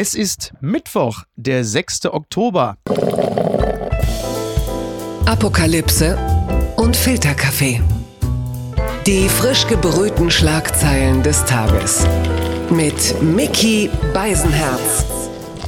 Es ist Mittwoch, der 6. Oktober. Apokalypse und Filterkaffee. Die frisch gebrühten Schlagzeilen des Tages. Mit Mickey Beisenherz.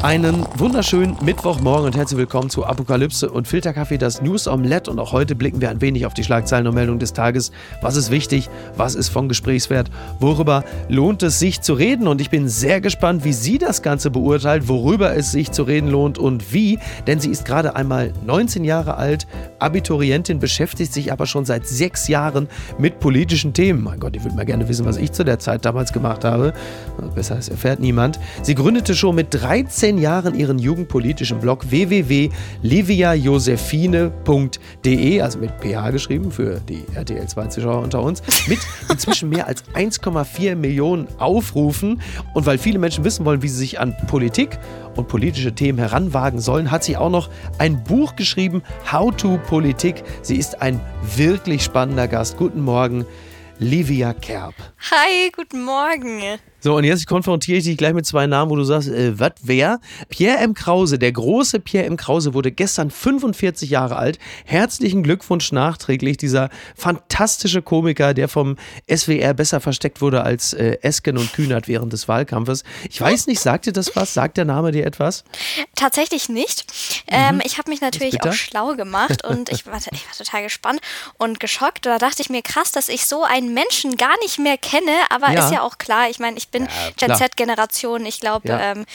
Einen wunderschönen Mittwochmorgen und herzlich willkommen zu Apokalypse und Filterkaffee, das News Omelette. Und auch heute blicken wir ein wenig auf die Schlagzeilen und Meldungen des Tages. Was ist wichtig? Was ist von Gesprächswert? Worüber lohnt es sich zu reden? Und ich bin sehr gespannt, wie sie das Ganze beurteilt, worüber es sich zu reden lohnt und wie. Denn sie ist gerade einmal 19 Jahre alt, Abiturientin, beschäftigt sich aber schon seit sechs Jahren mit politischen Themen. Mein Gott, ich würde mal gerne wissen, was ich zu der Zeit damals gemacht habe. Besser, es erfährt niemand. Sie gründete schon mit 13 zehn Jahren ihren jugendpolitischen Blog www.liviajosephine.de, also mit PH geschrieben für die RTL 2 Zuschauer unter uns, mit inzwischen mehr als 1,4 Millionen Aufrufen. Und weil viele Menschen wissen wollen, wie sie sich an Politik und politische Themen heranwagen sollen, hat sie auch noch ein Buch geschrieben, How to Politik. Sie ist ein wirklich spannender Gast. Guten Morgen, Livia Kerb. Hi, guten Morgen. So, und jetzt konfrontiere ich dich gleich mit zwei Namen, wo du sagst, äh, was, wer? Pierre M. Krause, der große Pierre M. Krause, wurde gestern 45 Jahre alt. Herzlichen Glückwunsch nachträglich, dieser fantastische Komiker, der vom SWR besser versteckt wurde als äh, Esken und Kühnert während des Wahlkampfes. Ich weiß nicht, sagt dir das was? Sagt der Name dir etwas? Tatsächlich nicht. Ähm, mhm. ich habe mich natürlich auch schlau gemacht und ich war, ich war total gespannt und geschockt. Da dachte ich mir, krass, dass ich so einen Menschen gar nicht mehr kenne, aber ja. ist ja auch klar, ich meine, ich bin ja, Gen Z-Generation. Ich glaube, ja. ähm,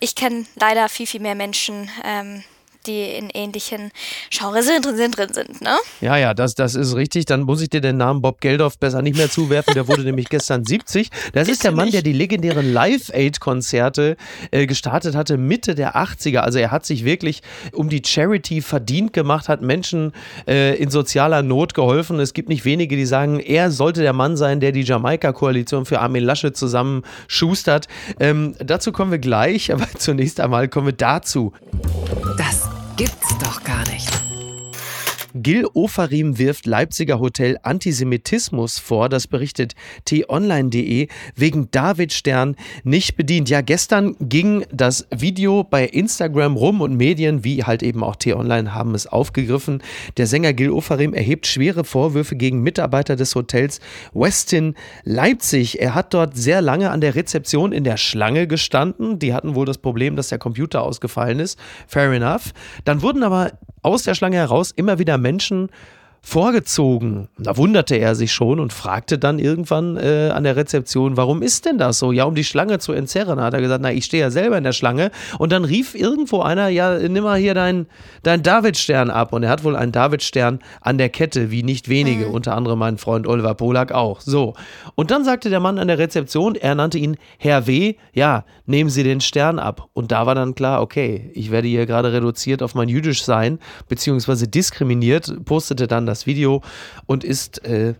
ich kenne leider viel, viel mehr Menschen, ähm, die in ähnlichen Genres sind, sind, drin sind, ne? Ja, ja, das, das ist richtig. Dann muss ich dir den Namen Bob Geldof besser nicht mehr zuwerfen. Der wurde nämlich gestern 70. Das ist der Mann, der die legendären Live-Aid-Konzerte äh, gestartet hatte, Mitte der 80er. Also er hat sich wirklich um die Charity verdient gemacht, hat Menschen äh, in sozialer Not geholfen. Es gibt nicht wenige, die sagen, er sollte der Mann sein, der die Jamaika-Koalition für Armin Laschet zusammen schustert. Ähm, dazu kommen wir gleich, aber zunächst einmal kommen wir dazu. Gil Ofarim wirft Leipziger Hotel Antisemitismus vor, das berichtet t-online.de, wegen David Stern nicht bedient. Ja, gestern ging das Video bei Instagram rum und Medien, wie halt eben auch t-online, haben es aufgegriffen. Der Sänger Gil Ofarim erhebt schwere Vorwürfe gegen Mitarbeiter des Hotels Westin Leipzig. Er hat dort sehr lange an der Rezeption in der Schlange gestanden. Die hatten wohl das Problem, dass der Computer ausgefallen ist. Fair enough. Dann wurden aber aus der Schlange heraus immer wieder Menschen vorgezogen. Da wunderte er sich schon und fragte dann irgendwann äh, an der Rezeption, warum ist denn das so? Ja, um die Schlange zu entzerren. Da hat er gesagt, na, ich stehe ja selber in der Schlange. Und dann rief irgendwo einer, ja, nimm mal hier deinen dein Davidstern ab. Und er hat wohl einen Davidstern an der Kette, wie nicht wenige, mhm. unter anderem mein Freund Oliver Polak auch. So. Und dann sagte der Mann an der Rezeption, er nannte ihn Herr W., ja, nehmen Sie den Stern ab. Und da war dann klar, okay, ich werde hier gerade reduziert auf mein jüdisch sein, beziehungsweise diskriminiert, postete dann das das Video und ist äh,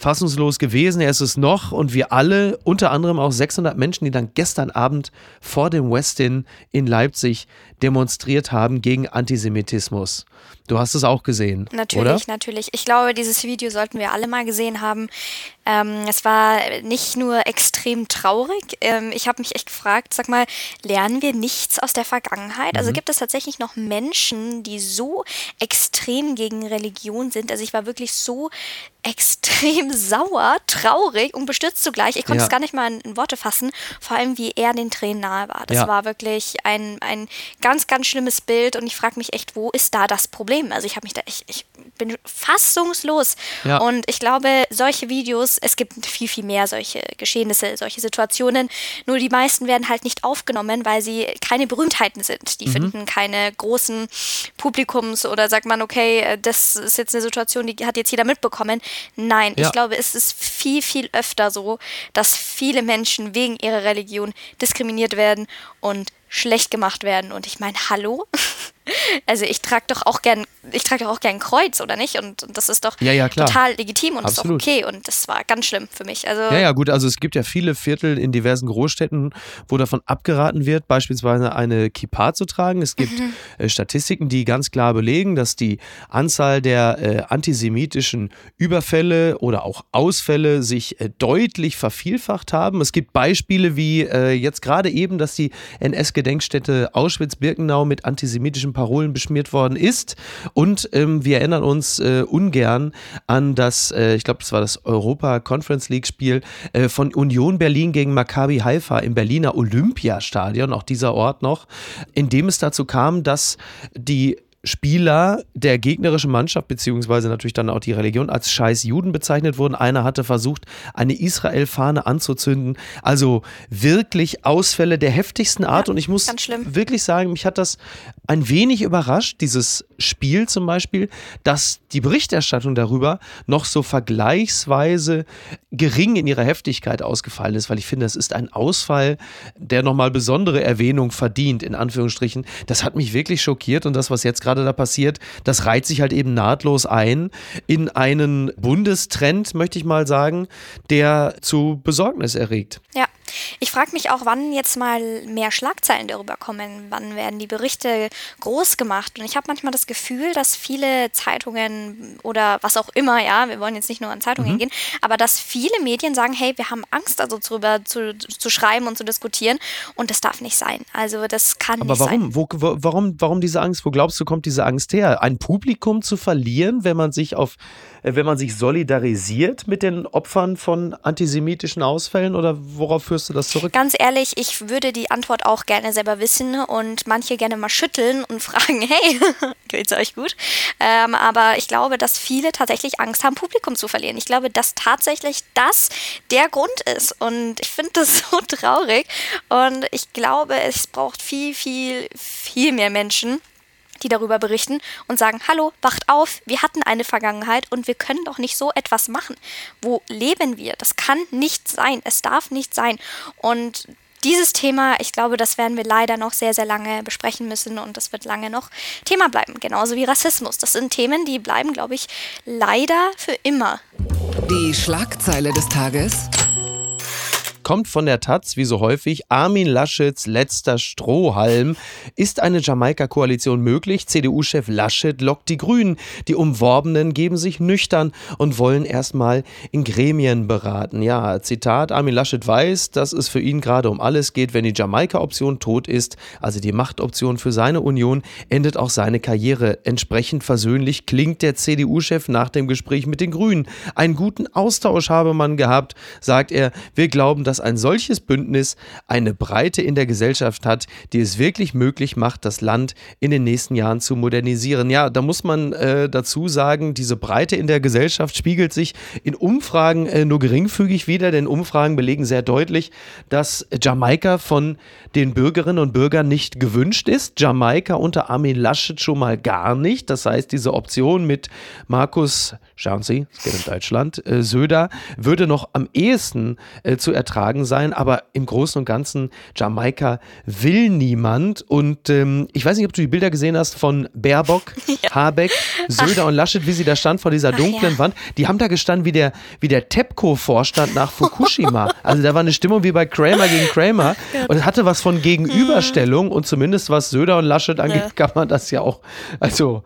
fassungslos gewesen. Er ist es noch und wir alle, unter anderem auch 600 Menschen, die dann gestern Abend vor dem Westin in Leipzig demonstriert haben gegen Antisemitismus. Du hast es auch gesehen. Natürlich, oder? natürlich. Ich glaube, dieses Video sollten wir alle mal gesehen haben. Ähm, es war nicht nur extrem traurig. Ähm, ich habe mich echt gefragt, sag mal, lernen wir nichts aus der Vergangenheit? Also mhm. Also gibt es tatsächlich noch Menschen, die so extrem gegen Religion sind? Also ich war wirklich so extrem sauer, traurig und bestürzt zugleich. Ich konnte ja. es gar nicht mal in, in, Worte fassen, vor allem wie er den Tränen nahe war. Das ja. war wirklich ein, ein ganz, ganz schlimmes Bild und ich frage mich echt, wo ist da das Problem? Also ich habe mich da, ich, ich bin fassungslos ja. und ich glaube, solche Videos, es gibt viel, viel mehr solche Geschehnisse, solche Situationen, nur die meisten werden halt nicht aufgenommen, weil sie keine Berühmtheiten sind. Die mhm. finden keine großen Publikums oder sagt man, okay, das ist jetzt eine Situation, die hat jetzt jeder mitbekommen. Nein, ja. ich glaube, es ist viel, viel öfter so, dass viele Menschen wegen ihrer Religion diskriminiert werden und schlecht gemacht werden. Und ich meine, hallo? Also ich trage doch auch gern, ich trage doch auch gern Kreuz, oder nicht? Und, und das ist doch ja, ja, total legitim und Absolut. ist auch okay. Und das war ganz schlimm für mich. Also ja, ja, gut, also es gibt ja viele Viertel in diversen Großstädten, wo davon abgeraten wird, beispielsweise eine Kippa zu tragen. Es gibt mhm. äh, Statistiken, die ganz klar belegen, dass die Anzahl der äh, antisemitischen Überfälle oder auch Ausfälle sich äh, deutlich vervielfacht haben. Es gibt Beispiele wie äh, jetzt gerade eben, dass die NS NS-Gedenkstätte Auschwitz-Birkenau mit antisemitischen Parolen beschmiert worden ist. Und ähm, wir erinnern uns äh, ungern an das, äh, ich glaube, das war das Europa Conference League-Spiel äh, von Union Berlin gegen Maccabi Haifa im Berliner Olympiastadion, auch dieser Ort noch, in dem es dazu kam, dass die Spieler der gegnerischen Mannschaft, beziehungsweise natürlich dann auch die Religion, als scheiß Juden bezeichnet wurden. Einer hatte versucht, eine Israel-Fahne anzuzünden. Also wirklich Ausfälle der heftigsten Art. Ja, Und ich muss wirklich sagen, mich hat das ein wenig überrascht, dieses Spiel zum Beispiel, dass die Berichterstattung darüber noch so vergleichsweise gering in ihrer Heftigkeit ausgefallen ist, weil ich finde, es ist ein Ausfall, der nochmal besondere Erwähnung verdient, in Anführungsstrichen. Das hat mich wirklich schockiert und das, was jetzt gerade da passiert, das reiht sich halt eben nahtlos ein in einen Bundestrend, möchte ich mal sagen, der zu Besorgnis erregt. Ja. Ich frage mich auch, wann jetzt mal mehr Schlagzeilen darüber kommen, wann werden die Berichte groß gemacht. Und ich habe manchmal das Gefühl, dass viele Zeitungen oder was auch immer, ja, wir wollen jetzt nicht nur an Zeitungen mhm. gehen, aber dass viele Medien sagen, hey, wir haben Angst, also darüber zu, zu schreiben und zu diskutieren. Und das darf nicht sein. Also das kann aber nicht warum? sein. Wo, warum, warum diese Angst? Wo glaubst du, kommt diese Angst her? Ein Publikum zu verlieren, wenn man sich auf äh, wenn man sich solidarisiert mit den Opfern von antisemitischen Ausfällen oder worauf führst du das zurück? Ganz ehrlich, ich würde die Antwort auch gerne selber wissen und manche gerne mal schütteln und fragen, hey, geht's euch gut? Ähm, aber ich glaube, dass viele tatsächlich Angst haben, Publikum zu verlieren. Ich glaube, dass tatsächlich das der Grund ist und ich finde das so traurig und ich glaube, es braucht viel, viel, viel mehr Menschen, die darüber berichten und sagen, hallo, wacht auf, wir hatten eine Vergangenheit und wir können doch nicht so etwas machen. Wo leben wir? Das kann nicht sein. Es darf nicht sein. Und dieses Thema, ich glaube, das werden wir leider noch sehr, sehr lange besprechen müssen und das wird lange noch Thema bleiben. Genauso wie Rassismus. Das sind Themen, die bleiben, glaube ich, leider für immer. Die Schlagzeile des Tages kommt von der Taz, wie so häufig. Armin Laschets letzter Strohhalm. Ist eine Jamaika-Koalition möglich? CDU-Chef Laschet lockt die Grünen. Die Umworbenen geben sich nüchtern und wollen erstmal in Gremien beraten. Ja, Zitat: Armin Laschet weiß, dass es für ihn gerade um alles geht. Wenn die Jamaika-Option tot ist, also die Machtoption für seine Union, endet auch seine Karriere. Entsprechend versöhnlich klingt der CDU-Chef nach dem Gespräch mit den Grünen. Einen guten Austausch habe man gehabt, sagt er. Wir glauben, dass ein solches Bündnis eine Breite in der Gesellschaft hat, die es wirklich möglich macht, das Land in den nächsten Jahren zu modernisieren. Ja, da muss man äh, dazu sagen, diese Breite in der Gesellschaft spiegelt sich in Umfragen äh, nur geringfügig wider, denn Umfragen belegen sehr deutlich, dass Jamaika von den Bürgerinnen und Bürgern nicht gewünscht ist. Jamaika unter Armin Laschet schon mal gar nicht. Das heißt, diese Option mit Markus, schauen Sie, es geht in Deutschland, äh, Söder, würde noch am ehesten äh, zu ertragen sein. Aber im Großen und Ganzen, Jamaika will niemand. Und ähm, ich weiß nicht, ob du die Bilder gesehen hast von Baerbock, ja. Habeck, Söder Ach. und Laschet, wie sie da stand vor dieser dunklen Ach, ja. Wand. Die haben da gestanden wie der, wie der TEPCO-Vorstand nach Fukushima. also da war eine Stimmung wie bei Kramer gegen Kramer. Und es hatte was von Gegenüberstellung mhm. und zumindest was Söder und Laschet angeht, ja. kann man das ja auch. Also,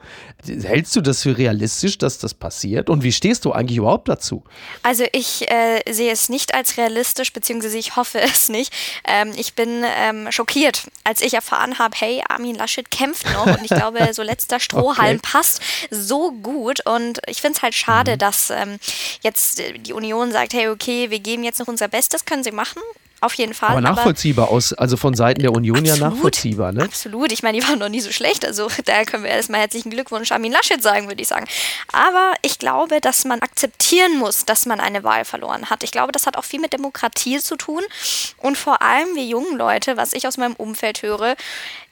hältst du das für realistisch, dass das passiert? Und wie stehst du eigentlich überhaupt dazu? Also, ich äh, sehe es nicht als realistisch, beziehungsweise ich hoffe es nicht. Ähm, ich bin ähm, schockiert, als ich erfahren habe, hey, Armin Laschet kämpft noch und ich glaube, so letzter Strohhalm okay. passt so gut. Und ich finde es halt schade, mhm. dass ähm, jetzt die Union sagt, hey, okay, wir geben jetzt noch unser Bestes, können sie machen auf jeden Fall. Aber nachvollziehbar aber, aus, also von Seiten der Union absolut, ja nachvollziehbar, ne? Absolut. Ich meine, die waren noch nie so schlecht. Also da können wir erstmal herzlichen Glückwunsch Armin Laschet sagen, würde ich sagen. Aber ich glaube, dass man akzeptieren muss, dass man eine Wahl verloren hat. Ich glaube, das hat auch viel mit Demokratie zu tun. Und vor allem wir jungen Leute, was ich aus meinem Umfeld höre,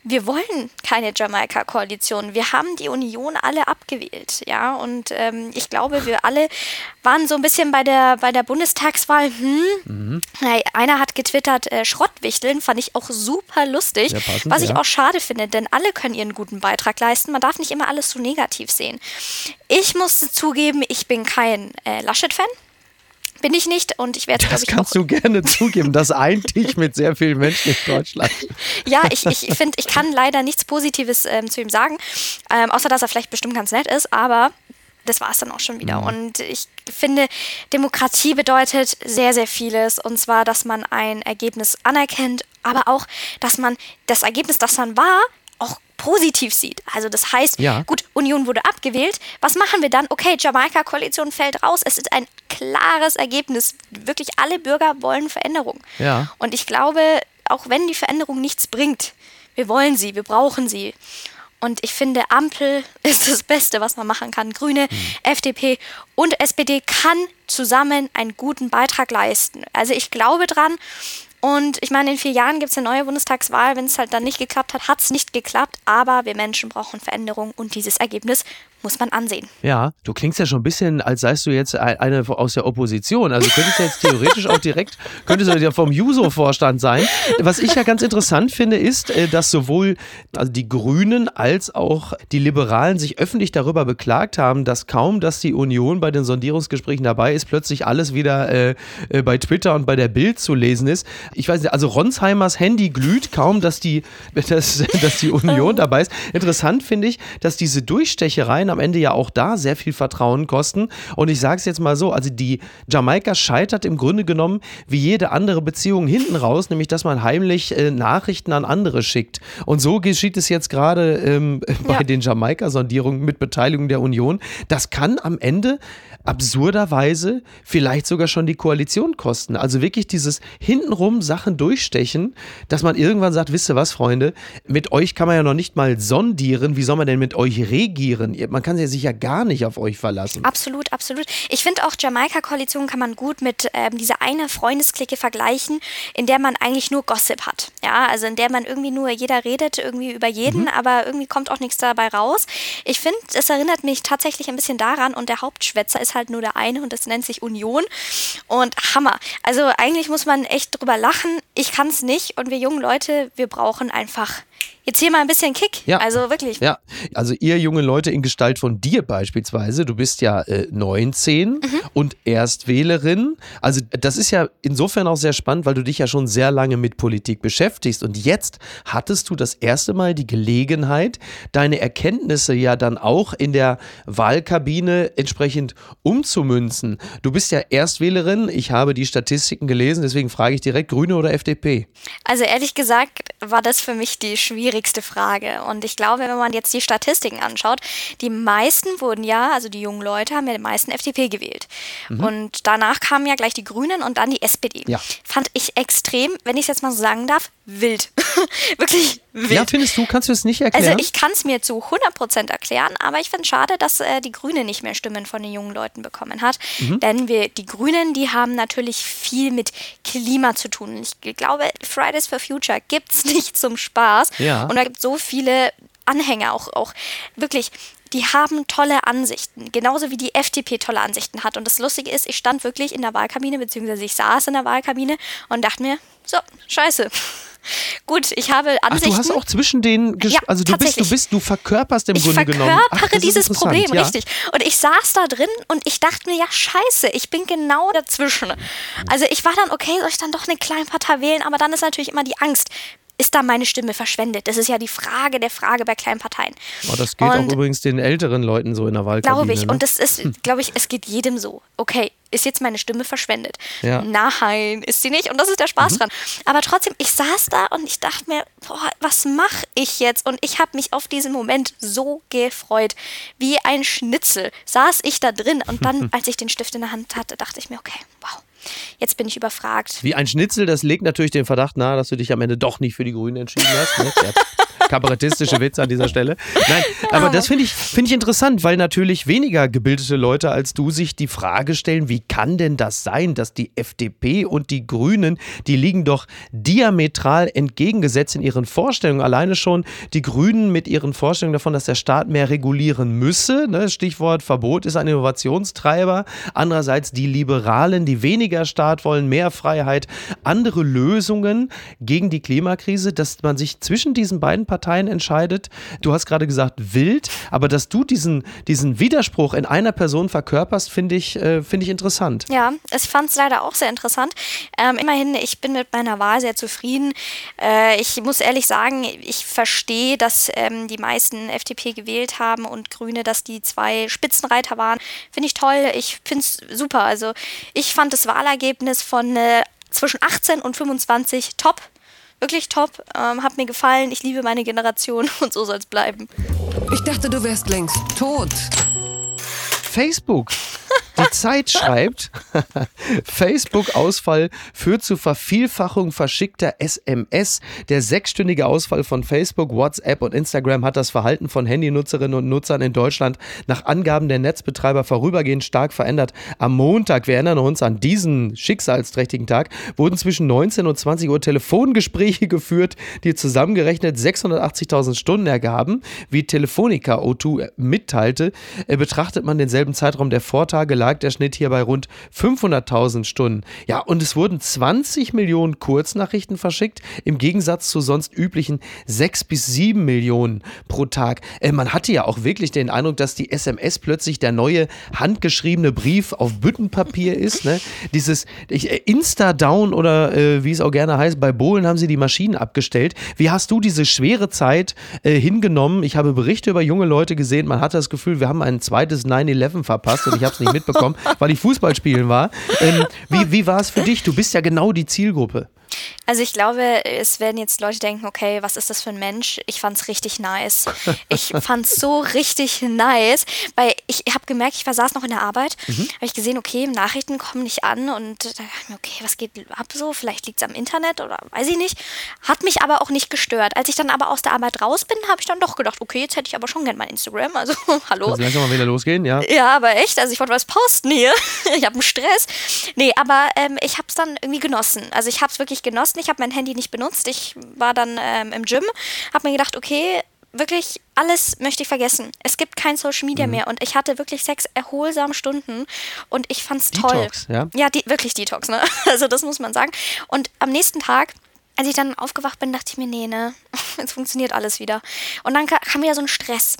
wir wollen keine Jamaika-Koalition. Wir haben die Union alle abgewählt, ja. Und ähm, ich glaube, wir alle waren so ein bisschen bei der bei der Bundestagswahl. Hm, mhm. Einer hat getwittert äh, Schrottwichteln, fand ich auch super lustig, passend, was ich ja. auch schade finde, denn alle können ihren guten Beitrag leisten. Man darf nicht immer alles so negativ sehen. Ich musste zugeben, ich bin kein äh, Laschet-Fan. Bin ich nicht und ich werde Das kannst du gerne zugeben. Das eint dich mit sehr vielen Menschen in Deutschland. ja, ich, ich finde, ich kann leider nichts Positives ähm, zu ihm sagen, ähm, außer dass er vielleicht bestimmt ganz nett ist, aber das war es dann auch schon wieder. Mhm. Und ich finde, Demokratie bedeutet sehr, sehr vieles. Und zwar, dass man ein Ergebnis anerkennt aber auch, dass man das Ergebnis, das dann war, auch positiv sieht. Also das heißt, Ja. gut, Union wurde abgewählt. Was machen wir dann? Okay, Jamaika-Koalition fällt raus. Es ist ein klares Ergebnis. Wirklich alle Bürger wollen Veränderung. Ja. Und ich glaube, auch wenn die Veränderung nichts bringt, wir wollen sie, wir brauchen sie. Und ich finde, Ampel ist das Beste, was man machen kann. Grüne, FDP und SPD kann zusammen einen guten Beitrag leisten. Also ich glaube dran. Und ich meine, in vier Jahren gibt es eine neue Bundestagswahl. Wenn es halt dann nicht geklappt hat, hat es nicht geklappt. Aber wir Menschen brauchen Veränderung und dieses Ergebnis muss man ansehen. Ja, du klingst ja schon ein bisschen, als seist du jetzt ein- eine aus der Opposition. Also könntest du jetzt theoretisch auch direkt, könntest du ja vom Juso-Vorstand sein. Was ich ja ganz interessant finde, ist, äh, dass sowohl also die Grünen als auch die Liberalen sich öffentlich darüber beklagt haben, dass kaum, dass die Union bei den Sondierungsgesprächen dabei ist, plötzlich alles wieder äh, äh, bei Twitter und bei der Bild zu lesen ist. Ich weiß nicht, also Ronsheimers Handy glüht kaum, dass die, dass, dass die Union dabei ist. Interessant finde ich, dass diese Durchstechereien am Ende ja auch da sehr viel Vertrauen kosten. Und ich sage es jetzt mal so, also die Jamaika scheitert im Grunde genommen wie jede andere Beziehung hinten raus, nämlich dass man heimlich äh, Nachrichten an andere schickt. Und so geschieht es jetzt gerade ähm, bei Ja. den Jamaika-Sondierungen mit Beteiligung der Union. Das kann am Ende absurderweise vielleicht sogar schon die Koalition kosten. Also wirklich dieses hintenrum Sachen durchstechen, dass man irgendwann sagt, wisst ihr was, Freunde, mit euch kann man ja noch nicht mal sondieren, wie soll man denn mit euch regieren? Man kann sich ja gar nicht auf euch verlassen. Absolut, absolut. Ich finde auch Jamaika-Koalition kann man gut mit ähm, dieser eine Freundesklicke vergleichen, in der man eigentlich nur Gossip hat. Ja, also in der man irgendwie nur, jeder redet irgendwie über jeden, aber irgendwie kommt auch nichts dabei raus. Ich finde, es erinnert mich tatsächlich ein bisschen daran und der Hauptschwätzer ist halt nur der eine und das nennt sich Union. Und Hammer. Also eigentlich muss man echt drüber lachen. Ich kann es nicht und wir jungen Leute, wir brauchen einfach jetzt hier mal ein bisschen Kick. Ja. Also wirklich. Ja, also ihr junge Leute in Gestalt von dir beispielsweise, du bist ja äh, 19 und Erstwählerin. Also das ist ja insofern auch sehr spannend, weil du dich ja schon sehr lange mit Politik beschäftigst und jetzt hattest du das erste Mal die Gelegenheit, deine Erkenntnisse ja dann auch in der Wahlkabine entsprechend umzumünzen. Du bist ja Erstwählerin, ich habe die Statistiken gelesen, deswegen frage ich direkt Grüne oder FDP. Also ehrlich gesagt war das für mich die schwierigste Frage. Und ich glaube, wenn man jetzt die Statistiken anschaut, die meisten wurden ja, also die jungen Leute haben ja die meisten FDP gewählt. Und danach kamen ja gleich die Grünen und dann die SPD. Ja. Fand ich extrem, wenn ich es jetzt mal so sagen darf, wild. Wirklich wild. Ja, findest du, kannst du es nicht erklären? Also ich kann es mir zu 100% erklären, aber ich finde es schade, dass äh, die Grüne nicht mehr Stimmen von den jungen Leuten bekommen hat. Mhm. Denn wir, die Grünen, die haben natürlich viel mit Klima zu tun. Ich glaube, Fridays for Future gibt es nicht zum Spaß. Ja. Und da gibt es so viele Anhänger, auch, auch wirklich, die haben tolle Ansichten. Genauso wie die FDP tolle Ansichten hat. Und das Lustige ist, ich stand wirklich in der Wahlkabine, beziehungsweise ich saß in der Wahlkabine und dachte mir, so, scheiße. Gut, ich habe Ach, Ansichten. du hast auch zwischen den, ges Ja, also du bist, du bist, du verkörperst im ich Grunde genommen. Ach, verkörpere dieses Problem, ja. richtig. Und ich saß da drin und ich dachte mir, ja, scheiße, ich bin genau dazwischen. Also ich war dann, okay, soll ich dann doch eine Kleinpartei wählen? Aber dann ist natürlich immer die Angst. Ist da meine Stimme verschwendet? Das ist ja die Frage der Frage bei Kleinparteien. Oh, das geht auch Und- übrigens den älteren Leuten so in der Wahlkabine. Glaube ich. Ne? Und das ist, glaube ich, es geht jedem so. Okay, ist jetzt meine Stimme verschwendet? Ja. Mhm. Nein, ist sie nicht. Und das ist der Spaß dran. Aber trotzdem, ich saß da und ich dachte mir, boah, was mache ich jetzt? Und ich habe mich auf diesen Moment so gefreut. Wie ein Schnitzel saß ich da drin. Und dann, als ich den Stift in der Hand hatte, dachte ich mir, okay, wow, jetzt bin ich überfragt. Wie ein Schnitzel, das legt natürlich den Verdacht nahe, dass du dich am Ende doch nicht für die Grünen entschieden hast. Ne? Kabarettistische Witz an dieser Stelle. Nein, aber das finde ich, finde ich interessant, weil natürlich weniger gebildete Leute als du sich die Frage stellen, wie kann denn das sein, dass die FDP und die Grünen, die liegen doch diametral entgegengesetzt in ihren Vorstellungen. Alleine schon die Grünen mit ihren Vorstellungen davon, dass der Staat mehr regulieren müsse. Ne? Stichwort Verbot ist ein Innovationstreiber. Andererseits die Liberalen, die weniger Staat wollen, mehr Freiheit, andere Lösungen gegen die Klimakrise, dass man sich zwischen diesen beiden Parteien entscheidet. Du hast gerade gesagt wild, aber dass du diesen, diesen Widerspruch in einer Person verkörperst, finde ich, äh, finde ich interessant. Ja, ich fand es leider auch sehr interessant. Ähm, immerhin, ich bin mit meiner Wahl sehr zufrieden. Äh, ich muss ehrlich sagen, ich verstehe, dass ähm, die meisten FDP gewählt haben und Grüne, dass die zwei Spitzenreiter waren. Finde ich toll. Ich finde es super. Also ich fand das Wahlergebnis von äh, zwischen 18 und 25 top. Wirklich top. Ähm, hat mir gefallen. Ich liebe meine Generation und so soll es bleiben. Ich dachte, du wärst längst tot. Facebook. Die Zeit schreibt, Facebook-Ausfall führt zu Vervielfachung verschickter SMS. Der sechsstündige Ausfall von Facebook, WhatsApp und Instagram hat das Verhalten von Handynutzerinnen und Nutzern in Deutschland nach Angaben der Netzbetreiber vorübergehend stark verändert. Am Montag, wir erinnern uns an diesen schicksalsträchtigen Tag, wurden zwischen 19 und 20 Uhr Telefongespräche geführt, die zusammengerechnet 680.000 Stunden ergaben. Wie Telefonica O2 mitteilte, betrachtet man denselben Zeitraum der Vortage lag der Schnitt hier bei rund 500.000 Stunden. Ja, und es wurden 20 Millionen Kurznachrichten verschickt, im Gegensatz zu sonst üblichen 6 bis 7 Millionen pro Tag. Äh, man hatte ja auch wirklich den Eindruck, dass die SMS plötzlich der neue handgeschriebene Brief auf Büttenpapier ist. Ne? Dieses äh, Insta-Down oder äh, wie es auch gerne heißt, bei Bohlen haben sie die Maschinen abgestellt. Wie hast du diese schwere Zeit äh, hingenommen? Ich habe Berichte über junge Leute gesehen, man hatte das Gefühl, wir haben ein zweites 9-11 verpasst und ich habe es nicht mitbekommen mitbekommen, weil ich Fußball spielen war. Ähm, wie wie war es für dich? Du bist ja genau die Zielgruppe. Also ich glaube, es werden jetzt Leute denken, okay, was ist das für ein Mensch? Ich fand es richtig nice. Ich fand es so richtig nice, weil ich habe gemerkt, ich war saß noch in der Arbeit, mhm. habe ich gesehen, okay, Nachrichten kommen nicht an und da dachte ich mir, okay, was geht ab so? Vielleicht liegt es am Internet oder weiß ich nicht. Hat mich aber auch nicht gestört. Als ich dann aber aus der Arbeit raus bin, habe ich dann doch gedacht, okay, jetzt hätte ich aber schon gern mein Instagram. Also, hallo. Kannst langsam mal wieder losgehen, ja? Ja, aber echt, also ich wollte was posten hier. ich habe einen Stress. Nee, aber ähm, ich habe es dann irgendwie genossen. Also ich habe es wirklich genossen. Ich habe mein Handy nicht benutzt. Ich war dann ähm, im Gym, habe mir gedacht, okay, wirklich alles möchte ich vergessen. Es gibt kein Social Media mhm. mehr und ich hatte wirklich sechs erholsame Stunden und ich fand's toll. Detox, ja? Ja, die, wirklich Detox, ne? Also das muss man sagen. Und am nächsten Tag als ich dann aufgewacht bin, dachte ich mir, nee, ne, jetzt funktioniert alles wieder. Und dann kam wieder so ein Stress.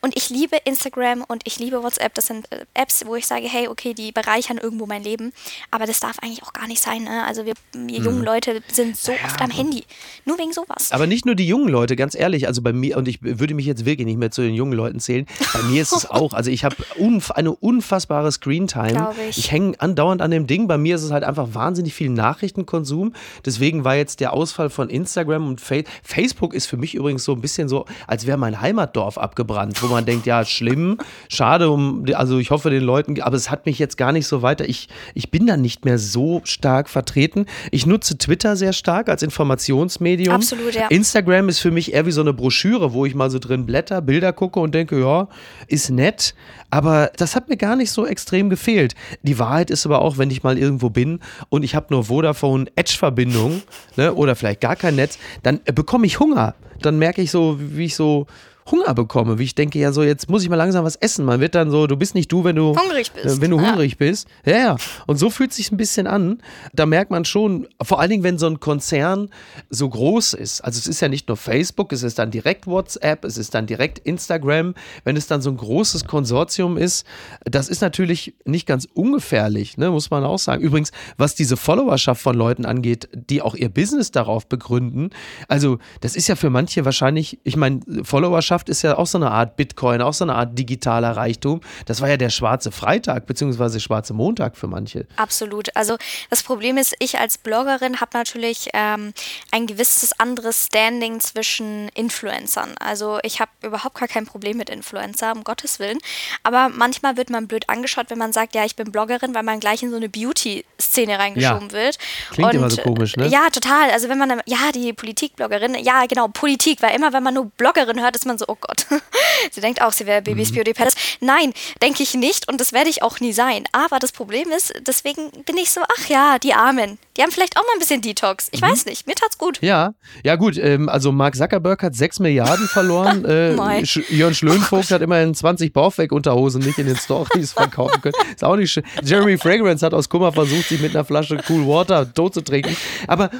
Und ich liebe Instagram und ich liebe WhatsApp. Das sind äh, Apps, wo ich sage, hey, okay, die bereichern irgendwo mein Leben. Aber das darf eigentlich auch gar nicht sein. Ne? Also wir, wir jungen hm. Leute sind so ja, oft am Handy. Nur wegen sowas. Aber nicht nur die jungen Leute, ganz ehrlich. Also bei mir, und ich würde mich jetzt wirklich nicht mehr zu den jungen Leuten zählen. Bei mir ist es auch. Also ich habe unf eine unfassbare Screentime. Ich, ich hänge andauernd an dem Ding. Bei mir ist es halt einfach wahnsinnig viel Nachrichtenkonsum. Deswegen war jetzt der Ausfall von Instagram und Fa Facebook ist für mich übrigens so ein bisschen so, als wäre mein Heimatdorf abgebrannt, wo man denkt, ja, schlimm, schade um, also ich hoffe den Leuten, aber es hat mich jetzt gar nicht so weiter, ich, ich bin da nicht mehr so stark vertreten. Ich nutze Twitter sehr stark als Informationsmedium. Absolut, ja. Instagram ist für mich eher wie so eine Broschüre, wo ich mal so drin blätter, Bilder gucke und denke, ja, ist nett, aber das hat mir gar nicht so extrem gefehlt. Die Wahrheit ist aber auch, wenn ich mal irgendwo bin und ich habe nur Vodafone Edge-Verbindung ne, oder vielleicht gar kein Netz, dann bekomme ich Hunger. Dann merke ich so, wie ich so Hunger bekomme, wie ich denke, ja so, jetzt muss ich mal langsam was essen. Man wird dann so, du bist nicht du, wenn du hungrig bist. Äh, wenn du ja. hungrig bist. Ja, ja. Und so fühlt es sich ein bisschen an. Da merkt man schon, vor allen Dingen, wenn so ein Konzern so groß ist. Also es ist ja nicht nur Facebook, es ist dann direkt WhatsApp, es ist dann direkt Instagram. Wenn es dann so ein großes Konsortium ist, das ist natürlich nicht ganz ungefährlich, ne, muss man auch sagen. Übrigens, was diese Followerschaft von Leuten angeht, die auch ihr Business darauf begründen, also das ist ja für manche wahrscheinlich, ich meine, Followerschaft Wirtschaft ist ja auch so eine Art Bitcoin, auch so eine Art digitaler Reichtum. Das war ja der schwarze Freitag beziehungsweise schwarze Montag für manche. Absolut. Also das Problem ist, ich als Bloggerin habe natürlich ähm, ein gewisses anderes Standing zwischen Influencern. Also ich habe überhaupt gar kein Problem mit Influencer, um Gottes Willen. Aber manchmal wird man blöd angeschaut, wenn man sagt, ja, ich bin Bloggerin, weil man gleich in so eine Beauty-Szene reingeschoben ja. wird. Klingt Und, immer so komisch, ne? Ja, total. Also wenn man, ja, die Politikbloggerin, ja, genau, Politik, weil immer, wenn man nur Bloggerin hört, ist man so, oh Gott. sie denkt auch, sie wäre Babys mhm. Beauty Palace. Nein, denke ich nicht und das werde ich auch nie sein. Aber das Problem ist, deswegen bin ich so, ach ja, die Armen. Die haben vielleicht auch mal ein bisschen Detox. Ich mhm. weiß nicht, mir tat's gut. Ja, ja gut. Ähm, also Mark Zuckerberg hat 6 Milliarden verloren. äh, Sch Jörn Schlönvogt oh hat immerhin 20 Baufweg-Unterhosen nicht in den Stories verkaufen können. Ist auch nicht schön. Jeremy Fragrance hat aus Kummer versucht, sich mit einer Flasche Cool Water tot zu trinken. Aber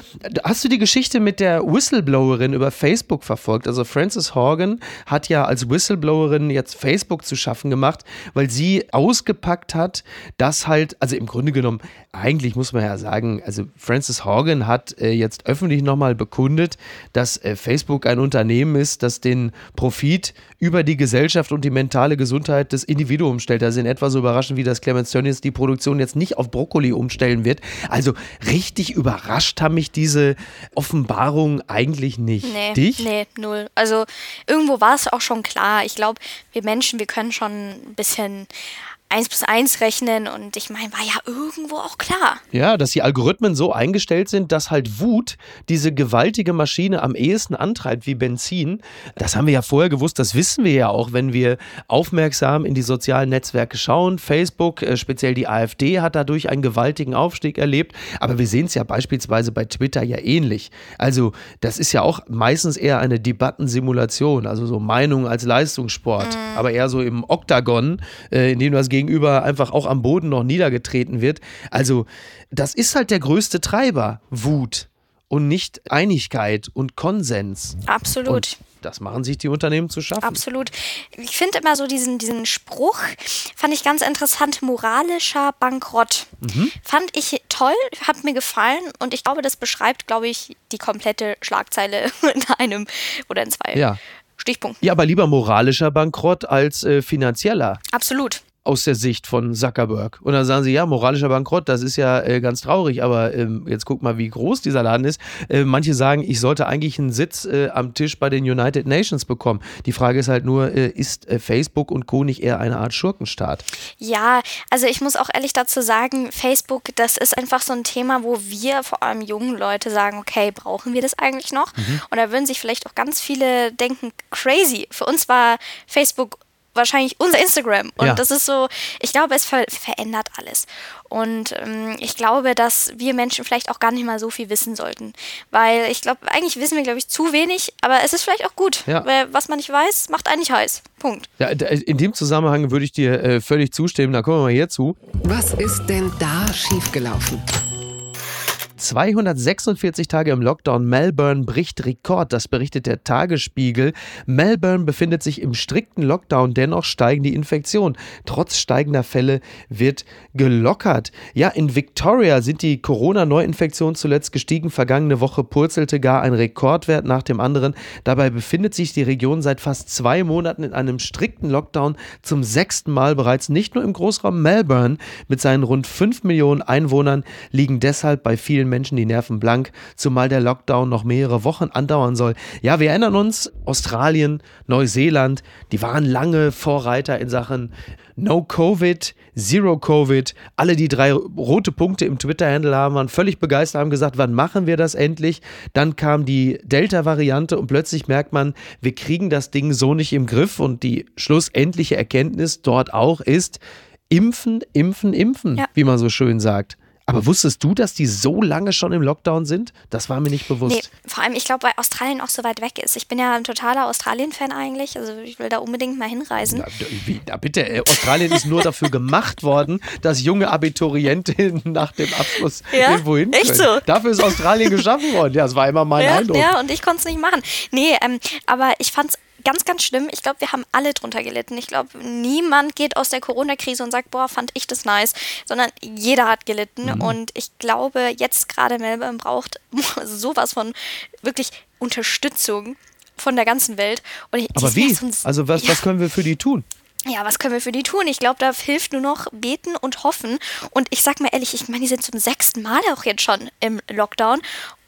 hast du die Geschichte mit der Whistleblowerin über Facebook verfolgt? Also Frances Horgan hat ja als Whistleblowerin jetzt Facebook zu schaffen gemacht, weil sie ausgepackt hat, dass halt, also im Grunde genommen, eigentlich muss man ja sagen, also Francis Horgan hat äh, jetzt öffentlich nochmal bekundet, dass äh, Facebook ein Unternehmen ist, das den Profit über die Gesellschaft und die mentale Gesundheit des Individuums stellt. Also in etwa so überraschend, wie das Clemens Tönnies die Produktion jetzt nicht auf Brokkoli umstellen wird. Also richtig überrascht haben mich diese Offenbarungen eigentlich nicht. Nee, Dich? nee, null. Also irgendwo war es auch schon klar. Ich glaube, wir Menschen, wir können schon ein bisschen eins plus eins rechnen und ich meine, war ja irgendwo auch klar. Ja, dass die Algorithmen so eingestellt sind, dass halt Wut diese gewaltige Maschine am ehesten antreibt wie Benzin. Das haben wir ja vorher gewusst, das wissen wir ja auch, wenn wir aufmerksam in die sozialen Netzwerke schauen. Facebook, äh, speziell die AfD, hat dadurch einen gewaltigen Aufstieg erlebt. Aber wir sehen es ja beispielsweise bei Twitter ja ähnlich. Also, das ist ja auch meistens eher eine Debattensimulation, also so Meinung als Leistungssport, aber eher so im Oktagon, äh, in dem das Gegenüber einfach auch am Boden noch niedergetreten wird. Also, das ist halt der größte Treiber, Wut und nicht Einigkeit und Konsens. Absolut. Und das machen sich die Unternehmen zu schaffen. Absolut. Ich finde immer so diesen, diesen Spruch, fand ich ganz interessant, moralischer Bankrott. Mhm. Fand ich toll, hat mir gefallen und ich glaube, das beschreibt, glaube ich, die komplette Schlagzeile in einem oder in zwei Ja. Stichpunkten. Ja, aber lieber moralischer Bankrott als äh, finanzieller. Absolut. Aus der Sicht von Zuckerberg. Und dann sagen sie, ja, moralischer Bankrott, das ist ja äh, ganz traurig, aber ähm, jetzt guck mal, wie groß dieser Laden ist. Äh, manche sagen, ich sollte eigentlich einen Sitz äh, am Tisch bei den United Nations bekommen. Die Frage ist halt nur, äh, ist äh, Facebook und Co. nicht eher eine Art Schurkenstaat? Ja, also ich muss auch ehrlich dazu sagen, Facebook, das ist einfach so ein Thema, wo wir vor allem jungen Leute sagen, okay, brauchen wir das eigentlich noch? Und da würden sich vielleicht auch ganz viele denken, crazy. Für uns war Facebook wahrscheinlich unser Instagram. Und Ja. das ist so, ich glaube, es ver verändert alles. Und ähm, ich glaube, dass wir Menschen vielleicht auch gar nicht mal so viel wissen sollten. Weil ich glaube, eigentlich wissen wir, glaube ich, zu wenig, aber es ist vielleicht auch gut. Ja. Weil was man nicht weiß, macht einen nicht heiß. Punkt. Ja, da- in dem Zusammenhang würde ich dir äh, völlig zustimmen. Da kommen wir mal hierzu. Was ist denn da schiefgelaufen? 246 Tage im Lockdown. Melbourne bricht Rekord. Das berichtet der Tagesspiegel. Melbourne befindet sich im strikten Lockdown. Dennoch steigen die Infektionen. Trotz steigender Fälle wird gelockert. Ja, in Victoria sind die Corona-Neuinfektionen zuletzt gestiegen. Vergangene Woche purzelte gar ein Rekordwert nach dem anderen. Dabei befindet sich die Region seit fast zwei Monaten in einem strikten Lockdown. Zum sechsten Mal bereits nicht nur im Großraum Melbourne mit seinen rund 5 Millionen Einwohnern liegen deshalb bei vielen Menschen die Nerven blank, zumal der Lockdown noch mehrere Wochen andauern soll. Ja, wir erinnern uns, Australien, Neuseeland, die waren lange Vorreiter in Sachen No Covid, Zero Covid. Alle die drei rote Punkte im Twitter-Handle haben, waren völlig begeistert, haben gesagt, wann machen wir das endlich? Dann kam die Delta-Variante und plötzlich merkt man, wir kriegen das Ding so nicht im Griff und die schlussendliche Erkenntnis dort auch ist, impfen, impfen, impfen, Ja. wie man so schön sagt. Aber wusstest du, dass die so lange schon im Lockdown sind? Das war mir nicht bewusst. Nee, vor allem, ich glaube, weil Australien auch so weit weg ist. Ich bin ja ein totaler Australien-Fan eigentlich. Also ich will da unbedingt mal hinreisen. Na, wie, na bitte, äh, Australien ist nur dafür gemacht worden, dass junge Abiturientinnen nach dem Abschluss Ja? irgendwo hin Echt können. so? Dafür ist Australien geschaffen worden. Ja, das war immer mein ja, Eindruck. ja, und ich konnte es nicht machen. Nee, ähm, aber ich fand es ganz, ganz schlimm. Ich glaube, wir haben alle drunter gelitten. Ich glaube, niemand geht aus der Corona-Krise und sagt, boah, fand ich das nice, sondern jeder hat gelitten. Mhm. Und ich glaube, jetzt gerade Melbourne braucht sowas von wirklich Unterstützung von der ganzen Welt. Und ich, Aber wie? sonst- Also was, ja. was können wir für die tun? Ja, was können wir für die tun? Ich glaube, da hilft nur noch beten und hoffen. Und ich sag mal ehrlich, ich meine, die sind zum sechsten Mal auch jetzt schon im Lockdown.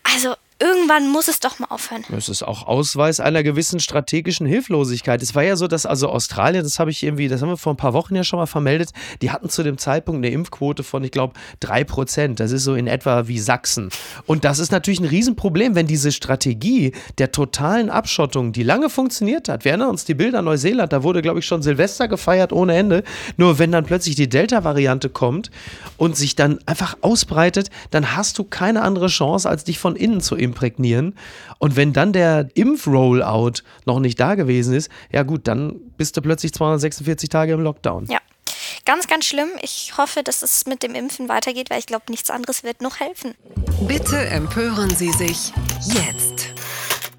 Also irgendwann muss es doch mal aufhören. Es ist auch Ausweis einer gewissen strategischen Hilflosigkeit. Es war ja so, dass also Australien, das habe ich irgendwie, das haben wir vor ein paar Wochen ja schon mal vermeldet, die hatten zu dem Zeitpunkt eine Impfquote von, ich glaube, drei Prozent. Das ist so in etwa wie Sachsen. Und das ist natürlich ein Riesenproblem, wenn diese Strategie der totalen Abschottung, die lange funktioniert hat, wir erinnern uns die Bilder Neuseeland, da wurde, glaube ich, schon Silvester gefeiert ohne Ende. Nur wenn dann plötzlich die Delta-Variante kommt und sich dann einfach ausbreitet, dann hast du keine andere Chance, als dich von innen zu imprägnieren. Und wenn dann der Impf-Rollout noch nicht da gewesen ist, ja gut, dann bist du plötzlich 246 Tage im Lockdown. Ja. Ganz, ganz schlimm. Ich hoffe, dass es mit dem Impfen weitergeht, weil ich glaube, nichts anderes wird noch helfen. Bitte empören Sie sich jetzt.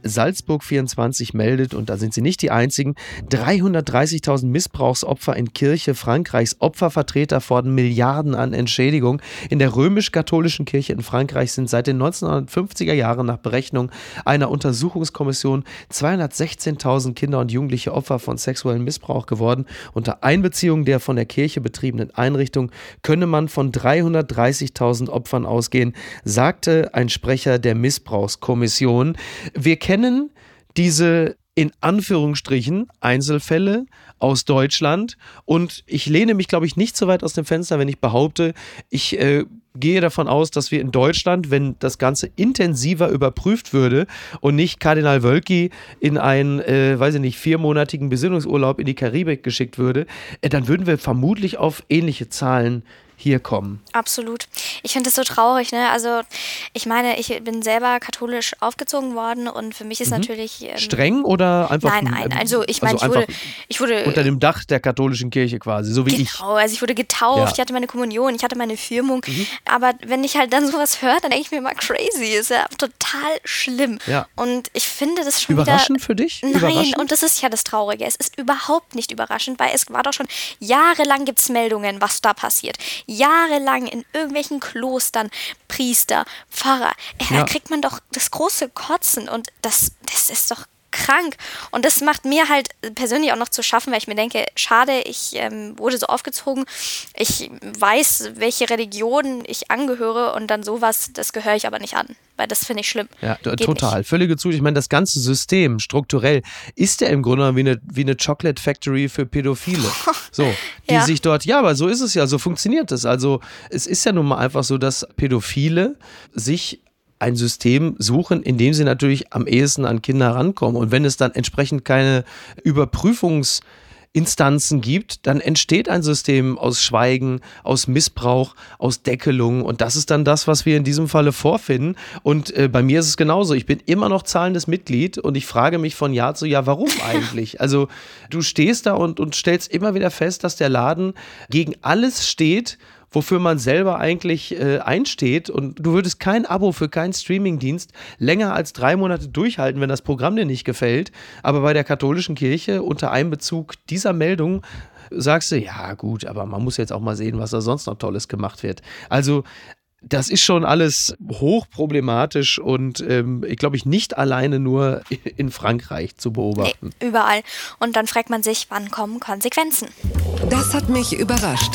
Salzburg 24 meldet, und da sind sie nicht die einzigen, 330.000 Missbrauchsopfer in Kirche Frankreichs. Opfervertreter fordern Milliarden an Entschädigung. In der römisch-katholischen Kirche in Frankreich sind seit den 1950er Jahren nach Berechnung einer Untersuchungskommission 216.000 Kinder und Jugendliche Opfer von sexuellem Missbrauch geworden. Unter Einbeziehung der von der Kirche betriebenen Einrichtung könne man von 330.000 Opfern ausgehen, sagte ein Sprecher der Missbrauchskommission. Wir kennen diese in Anführungsstrichen Einzelfälle aus Deutschland. Und ich lehne mich, glaube ich, nicht so weit aus dem Fenster, wenn ich behaupte, ich äh, gehe davon aus, dass wir in Deutschland, wenn das Ganze intensiver überprüft würde und nicht Kardinal Wölki in einen, äh, weiß ich nicht, viermonatigen Besinnungsurlaub in die Karibik geschickt würde, äh, dann würden wir vermutlich auf ähnliche Zahlen hier kommen. Absolut. Ich finde es so traurig, ne? Also ich meine, ich bin selber katholisch aufgezogen worden und für mich ist mhm. natürlich ähm, streng oder einfach Nein, nein, also ich meine, also ich, wurde, ich wurde unter dem Dach der katholischen Kirche quasi, so wie genau, ich. Genau, also ich wurde getauft, ja. ich hatte meine Kommunion, ich hatte meine Firmung, mhm. aber wenn ich halt dann sowas höre, dann denke ich mir immer crazy, ist ja total schlimm. Ja. Und ich finde das schon überraschend wieder, für dich? Nein, und das ist ja das Traurige. Es ist überhaupt nicht überraschend, weil es war doch schon jahrelang gibt es Meldungen, was da passiert jahrelang in irgendwelchen Klostern Priester, Pfarrer. Ey, ja. Da kriegt man doch das große Kotzen und das, das ist doch krank. Und das macht mir halt persönlich auch noch zu schaffen, weil ich mir denke, schade, ich ähm, wurde so aufgezogen, ich weiß, welche Religion ich angehöre und dann sowas, das gehöre ich aber nicht an, weil das finde ich schlimm. Ja, Geht total. Nicht. Völlige zu. Ich meine, das ganze System strukturell ist ja im Grunde wie eine, wie eine Chocolate Factory für Pädophile. So, die ja. sich dort, ja, aber so ist es ja, so funktioniert es. Also es ist ja nun mal einfach so, dass Pädophile sich ein System suchen, in dem sie natürlich am ehesten an Kinder rankommen. Und wenn es dann entsprechend keine Überprüfungsinstanzen gibt, dann entsteht ein System aus Schweigen, aus Missbrauch, aus Deckelung. Und das ist dann das, was wir in diesem Falle vorfinden. Und äh, bei mir ist es genauso. Ich bin immer noch zahlendes Mitglied und ich frage mich von Jahr zu Jahr, warum eigentlich? Also du stehst da und, und stellst immer wieder fest, dass der Laden gegen alles steht wofür man selber eigentlich äh, einsteht. Und du würdest kein Abo für keinen Streamingdienst länger als drei Monate durchhalten, wenn das Programm dir nicht gefällt. Aber bei der katholischen Kirche unter Einbezug dieser Meldung sagst du, ja gut, aber man muss jetzt auch mal sehen, was da sonst noch Tolles gemacht wird. Also das ist schon alles hochproblematisch und ähm, ich glaube ich nicht alleine nur in Frankreich zu beobachten. Nee, überall. Und dann fragt man sich, wann kommen Konsequenzen? Das hat mich überrascht.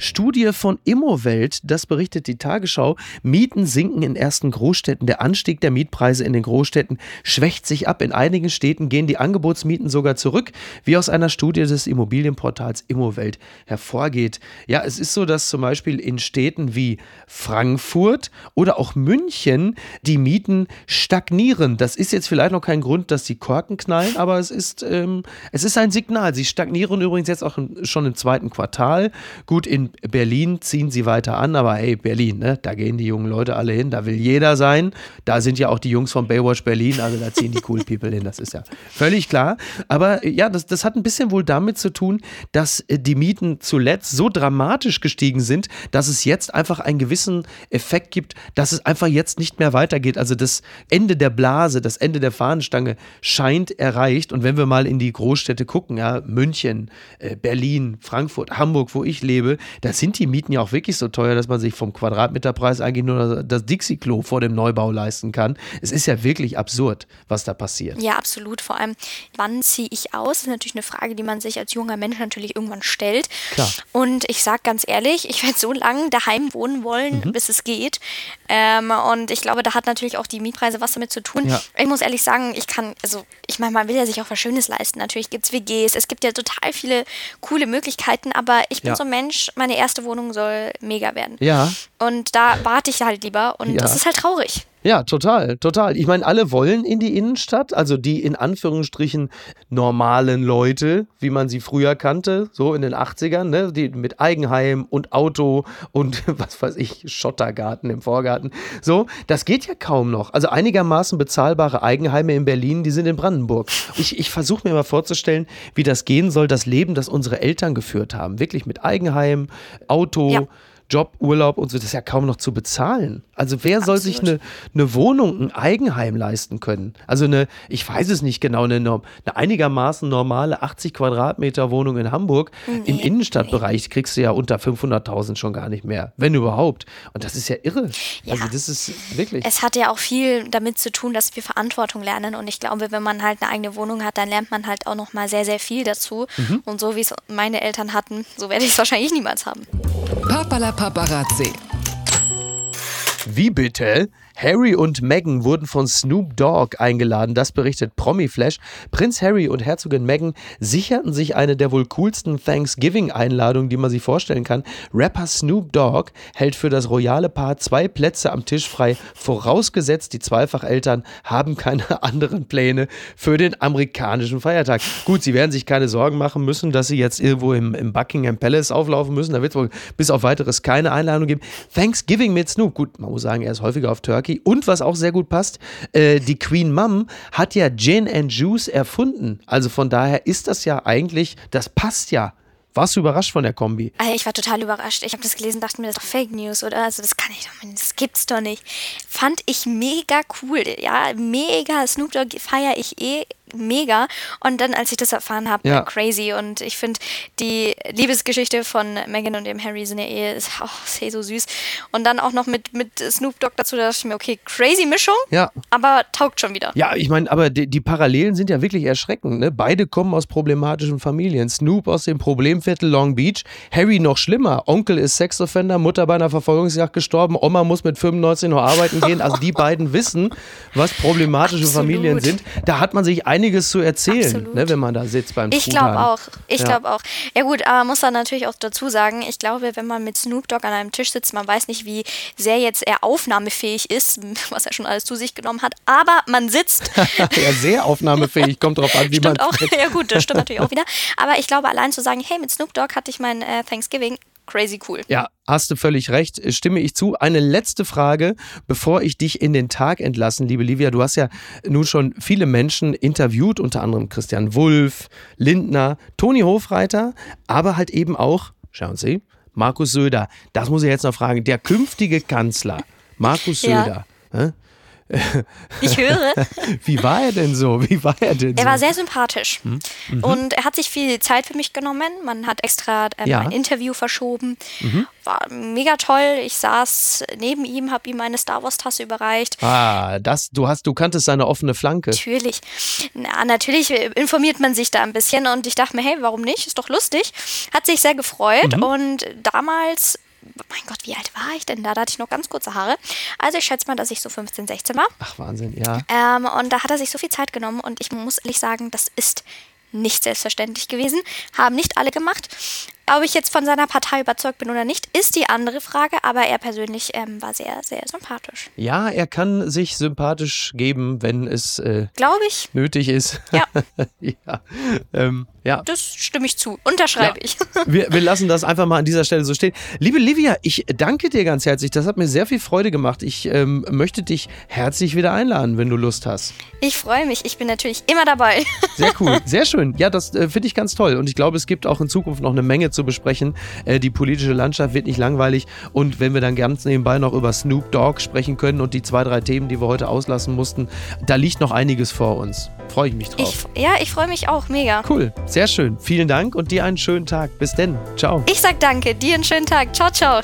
Studie von Immowelt, das berichtet die Tagesschau, Mieten sinken in ersten Großstädten. Der Anstieg der Mietpreise in den Großstädten schwächt sich ab. In einigen Städten gehen die Angebotsmieten sogar zurück, wie aus einer Studie des Immobilienportals Immowelt hervorgeht. Ja, es ist so, dass zum Beispiel in Städten wie Frankfurt oder auch München die Mieten stagnieren. Das ist jetzt vielleicht noch kein Grund, dass die Korken knallen, aber es ist, ähm, es ist ein Signal. Sie stagnieren übrigens jetzt auch schon im zweiten Quartal. Gut, in Berlin ziehen sie weiter an, aber hey, Berlin, ne? da gehen die jungen Leute alle hin, da will jeder sein. Da sind ja auch die Jungs von Baywatch Berlin, also da ziehen die cool People hin, das ist ja völlig klar. Aber ja, das, das hat ein bisschen wohl damit zu tun, dass äh, die Mieten zuletzt so dramatisch gestiegen sind, dass es jetzt einfach einen gewissen Effekt gibt, dass es einfach jetzt nicht mehr weitergeht. Also das Ende der Blase, das Ende der Fahnenstange scheint erreicht. Und wenn wir mal in die Großstädte gucken, ja, München, äh, Berlin, Frankfurt, Hamburg, wo ich lebe, da sind die Mieten ja auch wirklich so teuer, dass man sich vom Quadratmeterpreis eigentlich nur das Dixie-Klo vor dem Neubau leisten kann. Es ist ja wirklich absurd, was da passiert. Ja, absolut. Vor allem, wann ziehe ich aus? Das ist natürlich eine Frage, die man sich als junger Mensch natürlich irgendwann stellt. Klar. Und ich sage ganz ehrlich, ich werde so lange daheim wohnen wollen, mhm. bis es geht. Ähm, und ich glaube, da hat natürlich auch die Mietpreise was damit zu tun. Ja. Ich muss ehrlich sagen, ich kann, also ich meine, man will ja sich auch was Schönes leisten. Natürlich gibt es WGs, es gibt ja total viele coole Möglichkeiten, aber ich bin ja. so ein Mensch, meine erste Wohnung soll mega werden. Ja. Und da warte ich halt lieber und ja. das ist halt traurig. Ja, total, total. Ich meine, alle wollen in die Innenstadt, also die in Anführungsstrichen normalen Leute, wie man sie früher kannte, so in den 80ern, ne, die mit Eigenheim und Auto und was weiß ich, Schottergarten im Vorgarten. So, das geht ja kaum noch. Also einigermaßen bezahlbare Eigenheime in Berlin, die sind in Brandenburg. Ich, ich versuche mir mal vorzustellen, wie das gehen soll, das Leben, das unsere Eltern geführt haben. Wirklich mit Eigenheim, Auto. Ja Job, Urlaub und so, das ist ja kaum noch zu bezahlen. Also wer soll sich eine, eine Wohnung, ein Eigenheim leisten können? Also eine, ich weiß es nicht genau, eine, eine einigermaßen normale 80 Quadratmeter Wohnung in Hamburg nee, im Innenstadtbereich nee. kriegst du ja unter 500.000 schon gar nicht mehr, wenn überhaupt. Und das ist ja irre. Ja. Also das ist wirklich. Es hat ja auch viel damit zu tun, dass wir Verantwortung lernen und ich glaube, wenn man halt eine eigene Wohnung hat, dann lernt man halt auch noch mal sehr, sehr viel dazu. Mhm. Und so wie es meine Eltern hatten, so werde ich es wahrscheinlich niemals haben. Papala Paparazzi. Wie bitte? Harry und Meghan wurden von Snoop Dogg eingeladen, das berichtet Promi Flash. Prinz Harry und Herzogin Meghan sicherten sich eine der wohl coolsten Thanksgiving-Einladungen, die man sich vorstellen kann. Rapper Snoop Dogg hält für das royale Paar zwei Plätze am Tisch frei, vorausgesetzt die Zweifacheltern haben keine anderen Pläne für den amerikanischen Feiertag. Gut, sie werden sich keine Sorgen machen müssen, dass sie jetzt irgendwo im, im Buckingham Palace auflaufen müssen. Da wird es wohl bis auf weiteres keine Einladung geben. Thanksgiving mit Snoop. Gut, man muss sagen, er ist häufiger auf Turkey Turkey. Und was auch sehr gut passt, äh, die Queen Mum hat ja Gin and Juice erfunden. Also von daher ist das ja eigentlich, das passt ja warst du überrascht von der Kombi? Ich war total überrascht. Ich habe das gelesen, dachte mir, das ist doch Fake News, oder? Also das kann ich doch, das gibt's doch nicht. Fand ich mega cool. Ja, mega. Snoop Dogg feiere ich eh mega. Und dann, als ich das erfahren habe, ja. crazy. Und ich finde, die Liebesgeschichte von Megan und dem Harry sind ja eh, ist, oh, ist eh so süß. Und dann auch noch mit, mit Snoop Dogg dazu, da dachte ich mir, okay, crazy Mischung, ja. aber taugt schon wieder. Ja, ich meine, aber die, die, Parallelen sind ja wirklich erschreckend. Ne? Beide kommen aus problematischen Familien. Snoop aus dem Problemviertel Long Beach, Harry noch schlimmer. Onkel ist Sexoffender, Mutter bei einer Verfolgungsjagd gestorben, Oma muss mit 95 noch arbeiten gehen. Also die beiden wissen, was problematische Absolut. Familien sind. Da hat man sich ein einiges zu erzählen, ne, wenn man da sitzt beim Ich glaube auch. Ich ja. glaube auch. Ja gut, aber man muss dann natürlich auch dazu sagen, ich glaube, wenn man mit Snoop Dogg an einem Tisch sitzt, man weiß nicht, wie sehr jetzt er aufnahmefähig ist, was er schon alles zu sich genommen hat, aber man sitzt. ja, sehr aufnahmefähig, kommt drauf an, wie stimmt man auch. Ja gut, das stimmt natürlich auch wieder. Aber ich glaube, allein zu sagen, hey, mit Snoop Dogg hatte ich mein äh, Thanksgiving, crazy cool. Ja, hast du völlig recht, stimme ich zu. Eine letzte Frage, bevor ich dich in den Tag entlassen, liebe Livia. Du hast ja nun schon viele Menschen interviewt, unter anderem Christian Wulff, Lindner, Toni Hofreiter, aber halt eben auch, schauen Sie, Markus Söder. Das muss ich jetzt noch fragen. Der künftige Kanzler, Markus Söder. Ja. Ich höre. Wie war er denn so? Wie war er denn? Er war sehr sympathisch hm? mhm. und er hat sich viel Zeit für mich genommen. Man hat extra ähm, ja. ein Interview verschoben. Mhm. War mega toll. Ich saß neben ihm, habe ihm meine Star Wars Tasse überreicht. Ah, das du hast, du kanntest seine offene Flanke. Natürlich. Na, natürlich informiert man sich da ein bisschen und ich dachte mir, hey, warum nicht? Ist doch lustig. Hat sich sehr gefreut mhm. und damals mein Gott, wie alt war ich denn da? Da hatte ich noch ganz kurze Haare. Also ich schätze mal, dass ich so 15, 16 war. Ach, Wahnsinn, ja. Ähm, und da hat er sich so viel Zeit genommen und ich muss ehrlich sagen, das ist nicht selbstverständlich gewesen. Haben nicht alle gemacht. Ob ich jetzt von seiner Partei überzeugt bin oder nicht, ist die andere Frage, aber er persönlich ähm, war sehr, sehr sympathisch. Ja, er kann sich sympathisch geben, wenn es äh, ich. nötig ist. Ja. ja. Ähm, ja. Das stimme ich zu. Unterschreibe ja. ich. wir, wir lassen das einfach mal an dieser Stelle so stehen. Liebe Livia, ich danke dir ganz herzlich. Das hat mir sehr viel Freude gemacht. Ich ähm, möchte dich herzlich wieder einladen, wenn du Lust hast. Ich freue mich. Ich bin natürlich immer dabei. Sehr cool. Sehr schön. Ja, das äh, finde ich ganz toll. Und ich glaube, es gibt auch in Zukunft noch eine Menge zu besprechen. Äh, die politische Landschaft wird nicht langweilig. Und wenn wir dann ganz nebenbei noch über Snoop Dogg sprechen können und die zwei, drei Themen, die wir heute auslassen mussten, da liegt noch einiges vor uns. Freue ich mich drauf. Ich, ja, ich freue mich auch mega. Cool. Sehr schön. Vielen Dank und dir einen schönen Tag. Bis denn. Ciao. Ich sag danke. Dir einen schönen Tag. Ciao, ciao.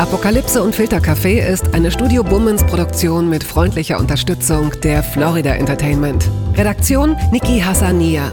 Apokalypse und Filtercafé ist eine Studio Bummens Produktion mit freundlicher Unterstützung der Florida Entertainment. Redaktion Niki Hassania.